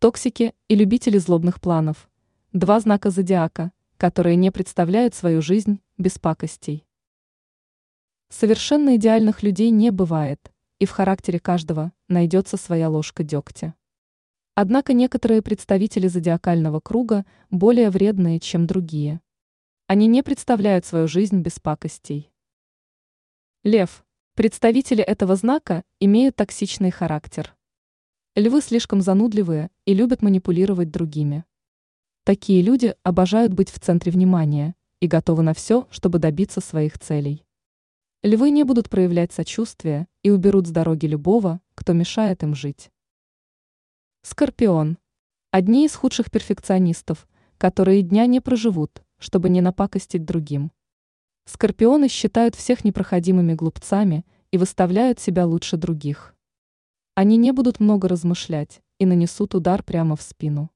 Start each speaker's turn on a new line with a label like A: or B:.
A: Токсики и любители злобных планов. Два знака зодиака, которые не представляют свою жизнь без пакостей. Совершенно идеальных людей не бывает, и в характере каждого найдется своя ложка дегтя. Однако некоторые представители зодиакального круга более вредные, чем другие. Они не представляют свою жизнь без пакостей. Лев. Представители этого знака имеют токсичный характер. Львы слишком занудливые и любят манипулировать другими. Такие люди обожают быть в центре внимания и готовы на все, чтобы добиться своих целей. Львы не будут проявлять сочувствие и уберут с дороги любого, кто мешает им жить. Скорпион. Одни из худших перфекционистов, которые дня не проживут, чтобы не напакостить другим. Скорпионы считают всех непроходимыми глупцами и выставляют себя лучше других. Они не будут много размышлять и нанесут удар прямо в спину.